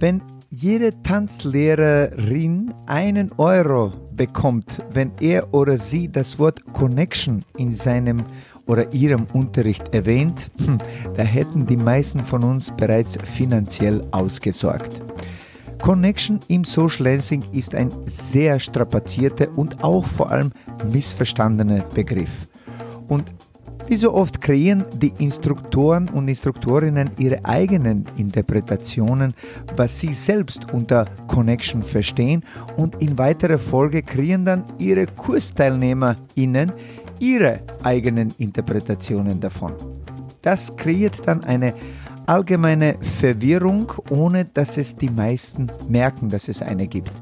Wenn jede Tanzlehrerin einen Euro bekommt, wenn er oder sie das Wort Connection in seinem oder ihrem Unterricht erwähnt, hm, da hätten die meisten von uns bereits finanziell ausgesorgt. Connection im Social Lensing ist ein sehr strapazierter und auch vor allem missverstandener Begriff. Und wie so oft kreieren die Instruktoren und Instruktorinnen ihre eigenen Interpretationen, was sie selbst unter Connection verstehen und in weiterer Folge kreieren dann ihre KursteilnehmerInnen ihre eigenen Interpretationen davon. Das kreiert dann eine allgemeine Verwirrung, ohne dass es die meisten merken, dass es eine gibt.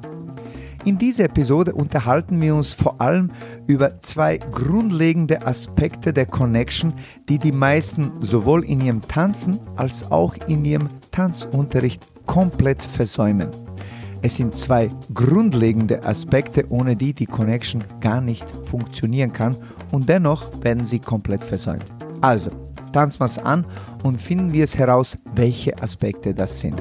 In dieser Episode unterhalten wir uns vor allem über zwei grundlegende Aspekte der Connection, die die meisten sowohl in ihrem Tanzen als auch in ihrem Tanzunterricht komplett versäumen. Es sind zwei grundlegende Aspekte, ohne die die Connection gar nicht funktionieren kann und dennoch werden sie komplett versäumt. Also, tanzen wir es an und finden wir es heraus, welche Aspekte das sind.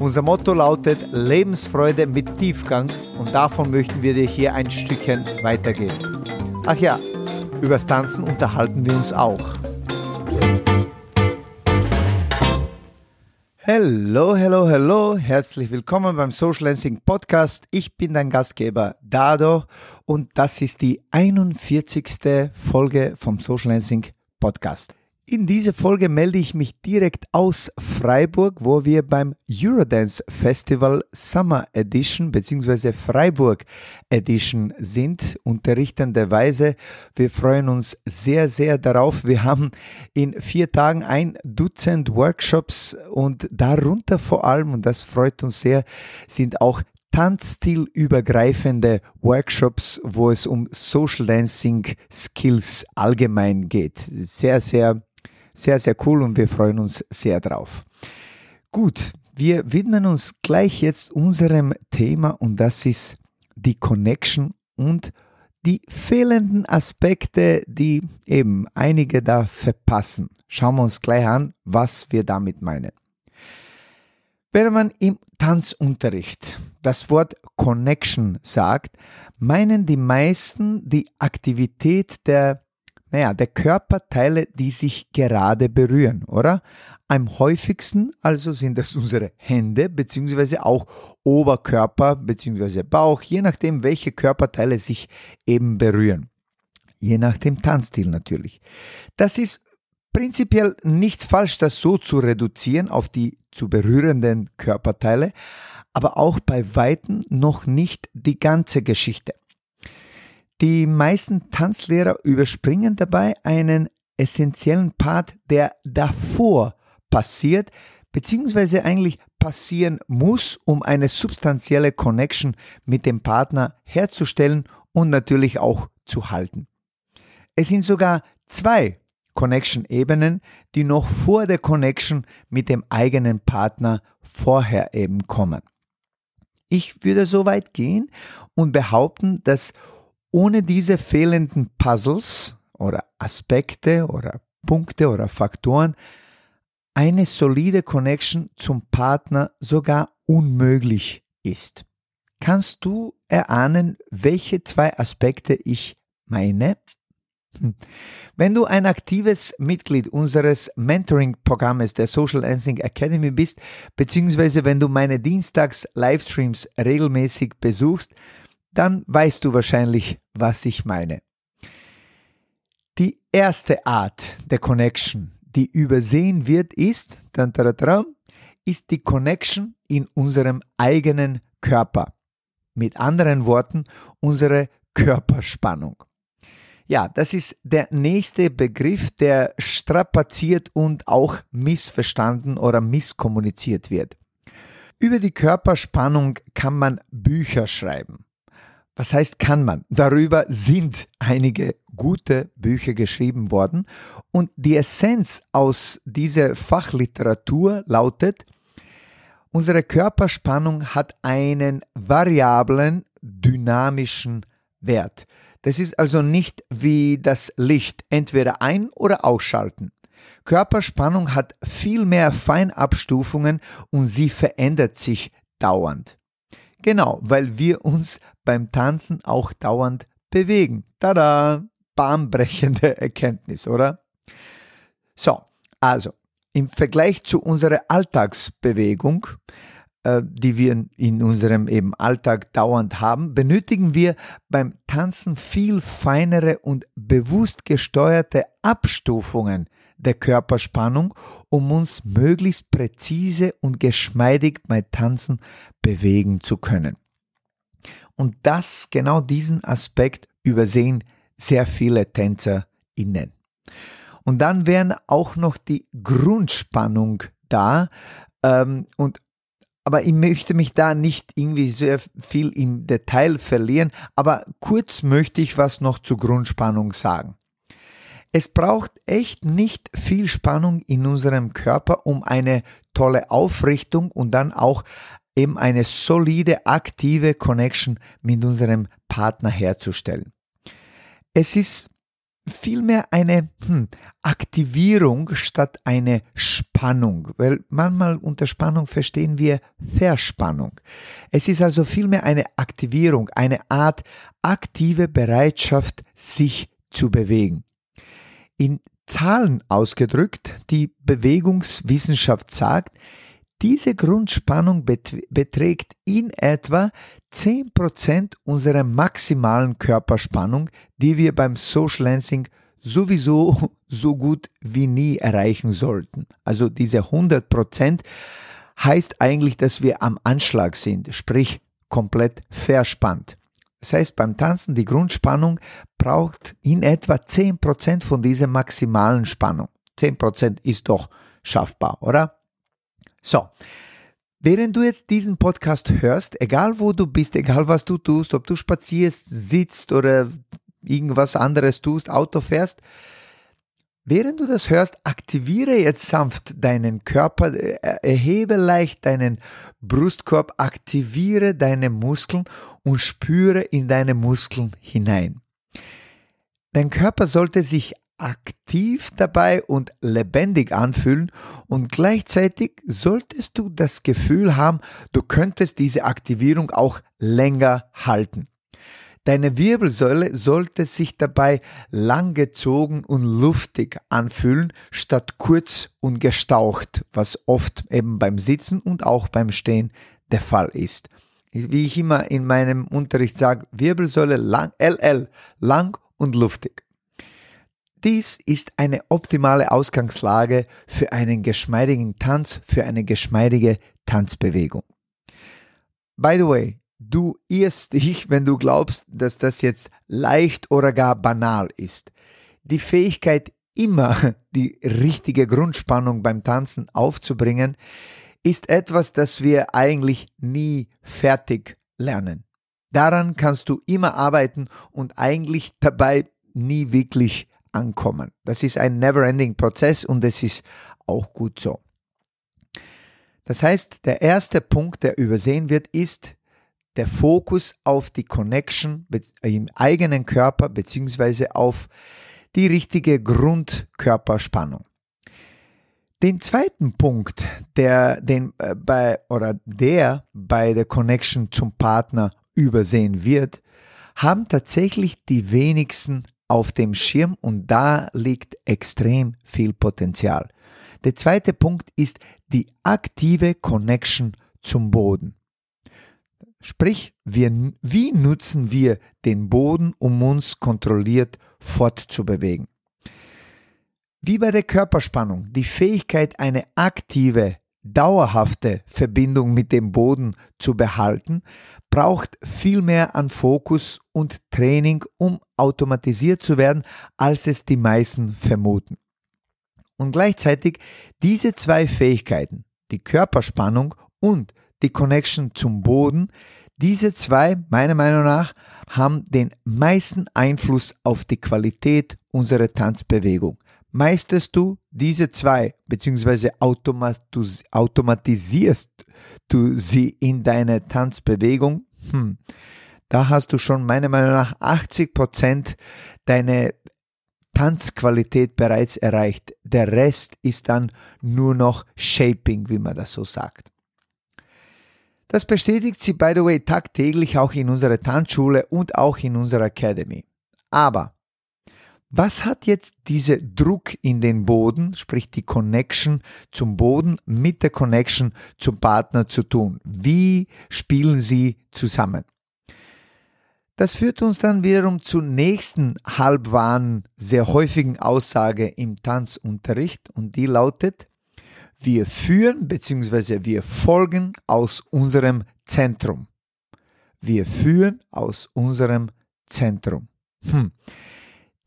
Unser Motto lautet Lebensfreude mit Tiefgang und davon möchten wir dir hier ein Stückchen weitergeben. Ach ja, übers Tanzen unterhalten wir uns auch. Hello, hello, hello, herzlich willkommen beim Social Dancing Podcast. Ich bin dein Gastgeber Dado und das ist die 41. Folge vom Social Dancing Podcast. In dieser Folge melde ich mich direkt aus Freiburg, wo wir beim Eurodance Festival Summer Edition bzw. Freiburg Edition sind, unterrichtenderweise. Wir freuen uns sehr, sehr darauf. Wir haben in vier Tagen ein Dutzend Workshops und darunter vor allem, und das freut uns sehr, sind auch tanzstilübergreifende Workshops, wo es um Social Dancing Skills allgemein geht. Sehr, sehr sehr, sehr cool und wir freuen uns sehr drauf. Gut, wir widmen uns gleich jetzt unserem Thema und das ist die Connection und die fehlenden Aspekte, die eben einige da verpassen. Schauen wir uns gleich an, was wir damit meinen. Wenn man im Tanzunterricht das Wort Connection sagt, meinen die meisten die Aktivität der naja, der Körperteile, die sich gerade berühren, oder? Am häufigsten also sind das unsere Hände, beziehungsweise auch Oberkörper, beziehungsweise Bauch, je nachdem, welche Körperteile sich eben berühren. Je nach dem Tanzstil natürlich. Das ist prinzipiell nicht falsch, das so zu reduzieren auf die zu berührenden Körperteile, aber auch bei Weitem noch nicht die ganze Geschichte. Die meisten Tanzlehrer überspringen dabei einen essentiellen Part, der davor passiert, beziehungsweise eigentlich passieren muss, um eine substanzielle Connection mit dem Partner herzustellen und natürlich auch zu halten. Es sind sogar zwei Connection-Ebenen, die noch vor der Connection mit dem eigenen Partner vorher eben kommen. Ich würde so weit gehen und behaupten, dass ohne diese fehlenden Puzzles oder Aspekte oder Punkte oder Faktoren eine solide Connection zum Partner sogar unmöglich ist. Kannst du erahnen, welche zwei Aspekte ich meine? Hm. Wenn du ein aktives Mitglied unseres Mentoring-Programmes der Social Dancing Academy bist, beziehungsweise wenn du meine Dienstags-Livestreams regelmäßig besuchst, dann weißt du wahrscheinlich, was ich meine. Die erste Art der Connection, die übersehen wird, ist, ist die Connection in unserem eigenen Körper. Mit anderen Worten, unsere Körperspannung. Ja, das ist der nächste Begriff, der strapaziert und auch missverstanden oder misskommuniziert wird. Über die Körperspannung kann man Bücher schreiben. Was heißt kann man? Darüber sind einige gute Bücher geschrieben worden und die Essenz aus dieser Fachliteratur lautet, unsere Körperspannung hat einen variablen, dynamischen Wert. Das ist also nicht wie das Licht entweder ein- oder ausschalten. Körperspannung hat viel mehr Feinabstufungen und sie verändert sich dauernd. Genau, weil wir uns beim Tanzen auch dauernd bewegen. Tada! Bahnbrechende Erkenntnis, oder? So, also im Vergleich zu unserer Alltagsbewegung, äh, die wir in unserem eben Alltag dauernd haben, benötigen wir beim Tanzen viel feinere und bewusst gesteuerte Abstufungen der Körperspannung, um uns möglichst präzise und geschmeidig bei Tanzen bewegen zu können. Und das, genau diesen Aspekt übersehen sehr viele TänzerInnen. Und dann wären auch noch die Grundspannung da. Ähm, und aber ich möchte mich da nicht irgendwie sehr viel im Detail verlieren, aber kurz möchte ich was noch zur Grundspannung sagen. Es braucht echt nicht viel Spannung in unserem Körper, um eine tolle Aufrichtung und dann auch eben eine solide, aktive Connection mit unserem Partner herzustellen. Es ist vielmehr eine hm, Aktivierung statt eine Spannung, weil manchmal unter Spannung verstehen wir Verspannung. Es ist also vielmehr eine Aktivierung, eine Art aktive Bereitschaft, sich zu bewegen. In Zahlen ausgedrückt, die Bewegungswissenschaft sagt, diese Grundspannung beträgt in etwa 10% unserer maximalen Körperspannung, die wir beim Social Lancing sowieso so gut wie nie erreichen sollten. Also diese 100% heißt eigentlich, dass wir am Anschlag sind, sprich komplett verspannt. Das heißt, beim Tanzen die Grundspannung braucht in etwa 10% von dieser maximalen Spannung. 10% ist doch schaffbar, oder? So, während du jetzt diesen Podcast hörst, egal wo du bist, egal was du tust, ob du spazierst, sitzt oder irgendwas anderes tust, Auto fährst, während du das hörst, aktiviere jetzt sanft deinen Körper, äh, erhebe leicht deinen Brustkorb, aktiviere deine Muskeln und spüre in deine Muskeln hinein. Dein Körper sollte sich aktiv dabei und lebendig anfühlen und gleichzeitig solltest du das Gefühl haben, du könntest diese Aktivierung auch länger halten. Deine Wirbelsäule sollte sich dabei langgezogen und luftig anfühlen, statt kurz und gestaucht, was oft eben beim Sitzen und auch beim Stehen der Fall ist. Wie ich immer in meinem Unterricht sage, Wirbelsäule lang, LL, lang und luftig. Dies ist eine optimale Ausgangslage für einen geschmeidigen Tanz, für eine geschmeidige Tanzbewegung. By the way, du irrst dich, wenn du glaubst, dass das jetzt leicht oder gar banal ist. Die Fähigkeit, immer die richtige Grundspannung beim Tanzen aufzubringen, ist etwas, das wir eigentlich nie fertig lernen. Daran kannst du immer arbeiten und eigentlich dabei nie wirklich ankommen. Das ist ein never-ending Prozess und es ist auch gut so. Das heißt, der erste Punkt, der übersehen wird, ist der Fokus auf die Connection im eigenen Körper beziehungsweise auf die richtige Grundkörperspannung. Den zweiten Punkt, der den äh, bei oder der bei der Connection zum Partner übersehen wird, haben tatsächlich die wenigsten auf dem Schirm und da liegt extrem viel Potenzial. Der zweite Punkt ist die aktive Connection zum Boden. Sprich, wir, wie nutzen wir den Boden, um uns kontrolliert fortzubewegen? Wie bei der Körperspannung, die Fähigkeit, eine aktive, dauerhafte Verbindung mit dem Boden zu behalten, braucht viel mehr an Fokus und Training, um automatisiert zu werden, als es die meisten vermuten. Und gleichzeitig diese zwei Fähigkeiten, die Körperspannung und die Connection zum Boden. Diese zwei, meiner Meinung nach, haben den meisten Einfluss auf die Qualität unserer Tanzbewegung. Meisterst du diese zwei, beziehungsweise automatisierst du sie in deine Tanzbewegung, hm, da hast du schon meiner Meinung nach 80 Prozent deine Tanzqualität bereits erreicht. Der Rest ist dann nur noch Shaping, wie man das so sagt. Das bestätigt sie, by the way, tagtäglich auch in unserer Tanzschule und auch in unserer Academy. Aber was hat jetzt dieser Druck in den Boden, sprich die Connection zum Boden mit der Connection zum Partner zu tun? Wie spielen sie zusammen? Das führt uns dann wiederum zur nächsten halbwahren, sehr häufigen Aussage im Tanzunterricht und die lautet, wir führen bzw. wir folgen aus unserem Zentrum. Wir führen aus unserem Zentrum. Hm.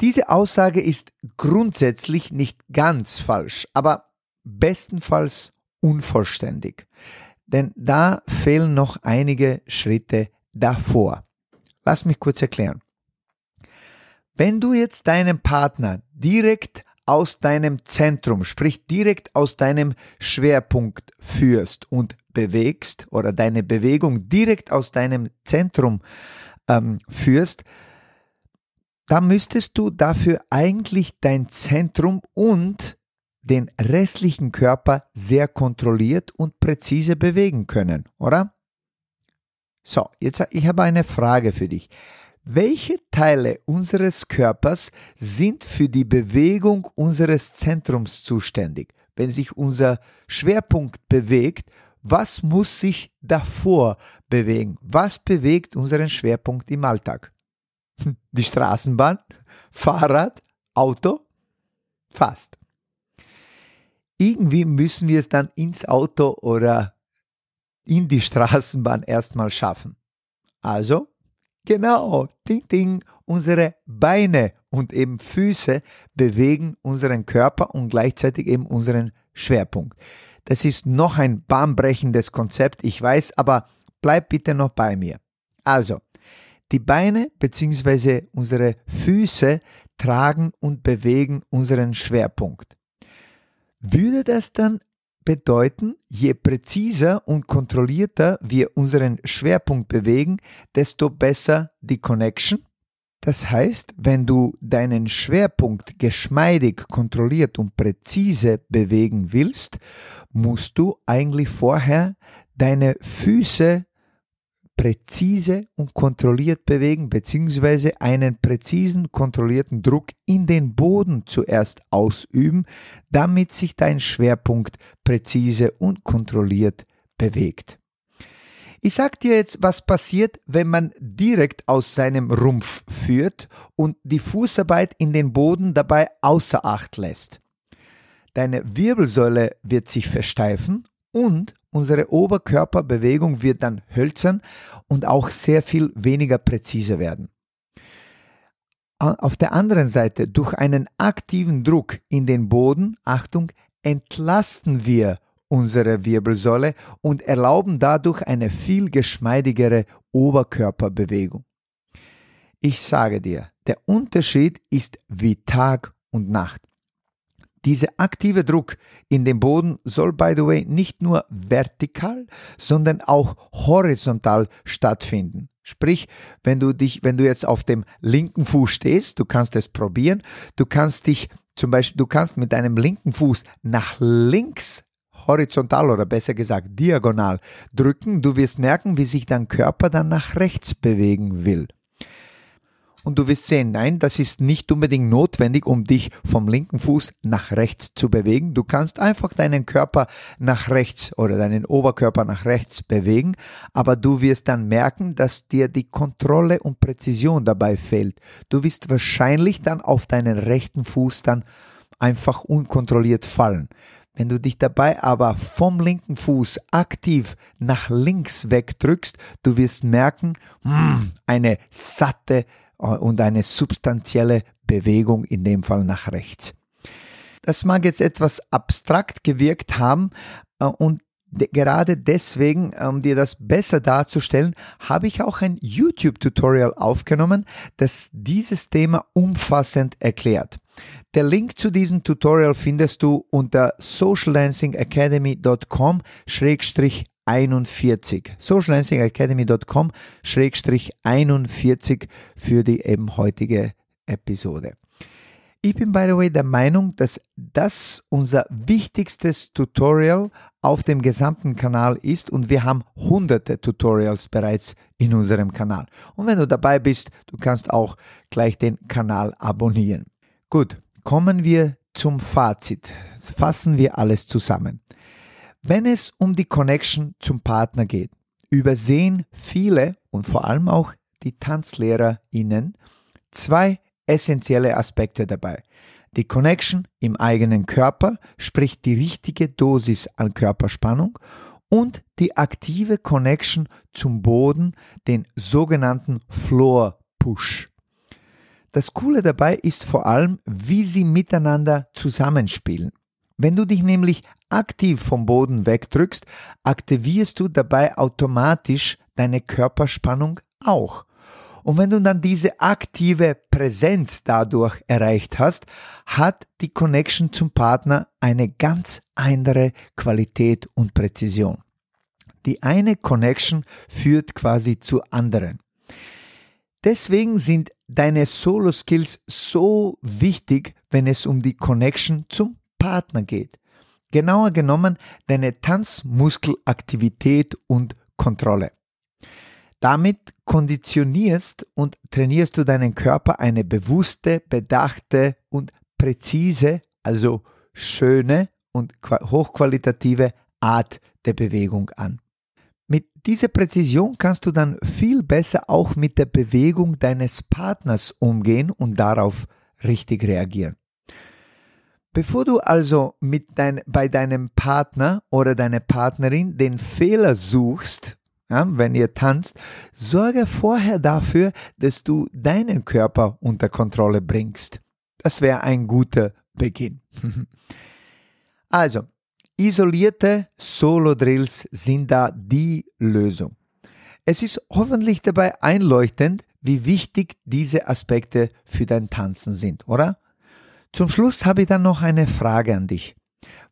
Diese Aussage ist grundsätzlich nicht ganz falsch, aber bestenfalls unvollständig. Denn da fehlen noch einige Schritte davor. Lass mich kurz erklären. Wenn du jetzt deinen Partner direkt aus deinem Zentrum, sprich direkt aus deinem Schwerpunkt führst und bewegst oder deine Bewegung direkt aus deinem Zentrum ähm, führst, da müsstest du dafür eigentlich dein Zentrum und den restlichen Körper sehr kontrolliert und präzise bewegen können, oder? So, jetzt ich habe eine Frage für dich. Welche Teile unseres Körpers sind für die Bewegung unseres Zentrums zuständig? Wenn sich unser Schwerpunkt bewegt, was muss sich davor bewegen? Was bewegt unseren Schwerpunkt im Alltag? Die Straßenbahn, Fahrrad, Auto? Fast. Irgendwie müssen wir es dann ins Auto oder in die Straßenbahn erstmal schaffen. Also, genau, ding, ding, unsere Beine und eben Füße bewegen unseren Körper und gleichzeitig eben unseren Schwerpunkt. Das ist noch ein bahnbrechendes Konzept, ich weiß, aber bleib bitte noch bei mir. Also, die Beine bzw. unsere Füße tragen und bewegen unseren Schwerpunkt. Würde das dann bedeuten, je präziser und kontrollierter wir unseren Schwerpunkt bewegen, desto besser die Connection? Das heißt, wenn du deinen Schwerpunkt geschmeidig, kontrolliert und präzise bewegen willst, musst du eigentlich vorher deine Füße präzise und kontrolliert bewegen, beziehungsweise einen präzisen, kontrollierten Druck in den Boden zuerst ausüben, damit sich dein Schwerpunkt präzise und kontrolliert bewegt. Ich sag dir jetzt, was passiert, wenn man direkt aus seinem Rumpf führt und die Fußarbeit in den Boden dabei außer Acht lässt. Deine Wirbelsäule wird sich versteifen und unsere Oberkörperbewegung wird dann hölzern und auch sehr viel weniger präzise werden. Auf der anderen Seite, durch einen aktiven Druck in den Boden, Achtung, entlasten wir unsere Wirbelsäule und erlauben dadurch eine viel geschmeidigere Oberkörperbewegung. Ich sage dir, der Unterschied ist wie Tag und Nacht. Dieser aktive Druck in den Boden soll, by the way, nicht nur vertikal, sondern auch horizontal stattfinden. Sprich, wenn du dich, wenn du jetzt auf dem linken Fuß stehst, du kannst es probieren, du kannst dich zum Beispiel, du kannst mit deinem linken Fuß nach links horizontal oder besser gesagt diagonal drücken. Du wirst merken, wie sich dein Körper dann nach rechts bewegen will. Und du wirst sehen, nein, das ist nicht unbedingt notwendig, um dich vom linken Fuß nach rechts zu bewegen. Du kannst einfach deinen Körper nach rechts oder deinen Oberkörper nach rechts bewegen, aber du wirst dann merken, dass dir die Kontrolle und Präzision dabei fehlt. Du wirst wahrscheinlich dann auf deinen rechten Fuß dann einfach unkontrolliert fallen. Wenn du dich dabei aber vom linken Fuß aktiv nach links wegdrückst, du wirst merken, hm, eine satte und eine substanzielle Bewegung, in dem Fall nach rechts. Das mag jetzt etwas abstrakt gewirkt haben äh, und de gerade deswegen, um dir das besser darzustellen, habe ich auch ein YouTube-Tutorial aufgenommen, das dieses Thema umfassend erklärt. Der Link zu diesem Tutorial findest du unter socialdancingacademy.com 41 socialdancingacademy.com 41 für die eben heutige Episode. Ich bin by the way der Meinung, dass das unser wichtigstes Tutorial auf dem gesamten Kanal ist und wir haben hunderte Tutorials bereits in unserem Kanal. Und wenn du dabei bist, du kannst auch gleich den Kanal abonnieren. Gut, kommen wir zum Fazit. Fassen wir alles zusammen. Wenn es um die Connection zum Partner geht, übersehen viele und vor allem auch die TanzlehrerInnen zwei essentielle Aspekte dabei. Die Connection im eigenen Körper, sprich die richtige Dosis an Körperspannung und die aktive Connection zum Boden, den sogenannten Floor Push. Das Coole dabei ist vor allem, wie sie miteinander zusammenspielen. Wenn du dich nämlich aktiv vom Boden wegdrückst, aktivierst du dabei automatisch deine Körperspannung auch. Und wenn du dann diese aktive Präsenz dadurch erreicht hast, hat die Connection zum Partner eine ganz andere Qualität und Präzision. Die eine Connection führt quasi zur anderen. Deswegen sind deine Solo-Skills so wichtig, wenn es um die Connection zum Partner geht. Genauer genommen deine Tanzmuskelaktivität und Kontrolle. Damit konditionierst und trainierst du deinen Körper eine bewusste, bedachte und präzise, also schöne und hochqualitative Art der Bewegung an. Mit dieser Präzision kannst du dann viel besser auch mit der Bewegung deines Partners umgehen und darauf richtig reagieren. Bevor du also mit dein, bei deinem Partner oder deiner Partnerin den Fehler suchst, ja, wenn ihr tanzt, sorge vorher dafür, dass du deinen Körper unter Kontrolle bringst. Das wäre ein guter Beginn. also, isolierte Solo-Drills sind da die Lösung. Es ist hoffentlich dabei einleuchtend, wie wichtig diese Aspekte für dein Tanzen sind, oder? Zum Schluss habe ich dann noch eine Frage an dich.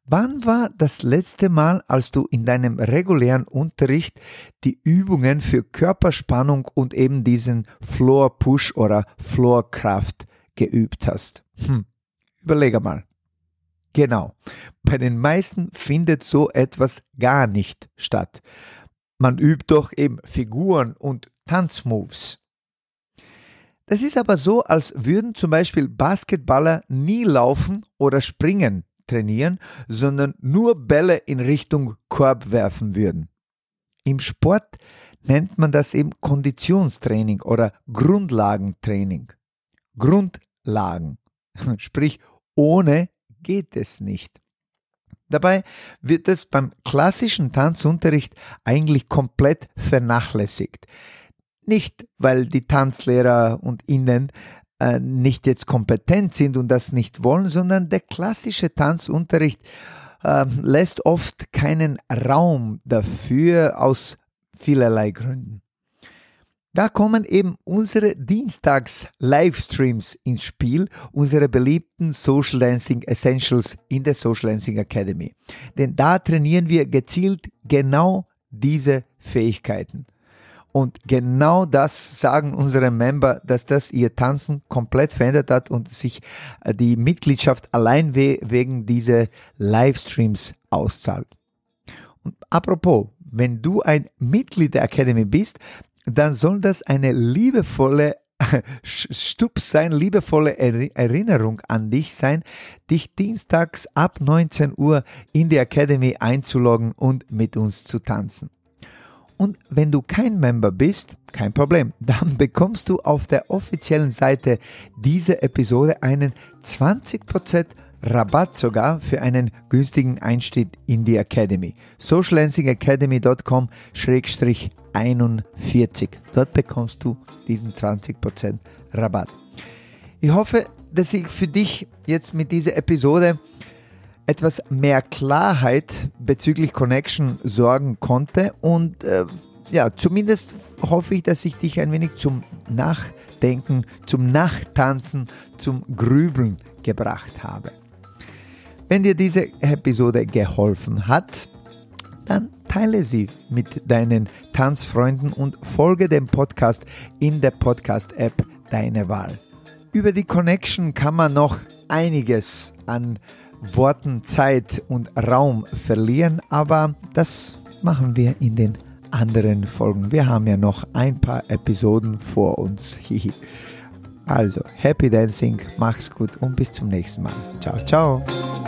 Wann war das letzte Mal, als du in deinem regulären Unterricht die Übungen für Körperspannung und eben diesen Floor Push oder Floor Kraft geübt hast? Hm. Überlege mal. Genau. Bei den meisten findet so etwas gar nicht statt. Man übt doch eben Figuren und Tanzmoves. Das ist aber so, als würden zum Beispiel Basketballer nie laufen oder springen trainieren, sondern nur Bälle in Richtung Korb werfen würden. Im Sport nennt man das eben Konditionstraining oder Grundlagentraining. Grundlagen. Sprich, ohne geht es nicht. Dabei wird es beim klassischen Tanzunterricht eigentlich komplett vernachlässigt. Nicht, weil die Tanzlehrer und Innen äh, nicht jetzt kompetent sind und das nicht wollen, sondern der klassische Tanzunterricht äh, lässt oft keinen Raum dafür aus vielerlei Gründen. Da kommen eben unsere Dienstags-Livestreams ins Spiel, unsere beliebten Social Dancing Essentials in der Social Dancing Academy. Denn da trainieren wir gezielt genau diese Fähigkeiten. Und genau das sagen unsere Member, dass das ihr Tanzen komplett verändert hat und sich äh, die Mitgliedschaft allein wegen dieser Livestreams auszahlt. Und apropos, wenn du ein Mitglied der Academy bist, dann soll das eine liebevolle Stups sein, liebevolle Erinnerung an dich sein, dich dienstags ab 19 Uhr in die Academy einzuloggen und mit uns zu tanzen. Und wenn du kein Member bist, kein Problem, dann bekommst du auf der offiziellen Seite dieser Episode einen 20% Rabatt sogar für einen günstigen Einstieg in die Academy. socialdancingacademy.com-41. Dort bekommst du diesen 20% Rabatt. Ich hoffe, dass ich für dich jetzt mit dieser Episode etwas mehr Klarheit bezüglich Connection sorgen konnte und äh, ja, zumindest hoffe ich, dass ich dich ein wenig zum Nachdenken, zum Nachtanzen, zum Grübeln gebracht habe. Wenn dir diese Episode geholfen hat, dann teile sie mit deinen Tanzfreunden und folge dem Podcast in der Podcast-App deine Wahl. Über die Connection kann man noch einiges an Worten, Zeit und Raum verlieren, aber das machen wir in den anderen Folgen. Wir haben ja noch ein paar Episoden vor uns. Also, happy dancing, mach's gut und bis zum nächsten Mal. Ciao, ciao.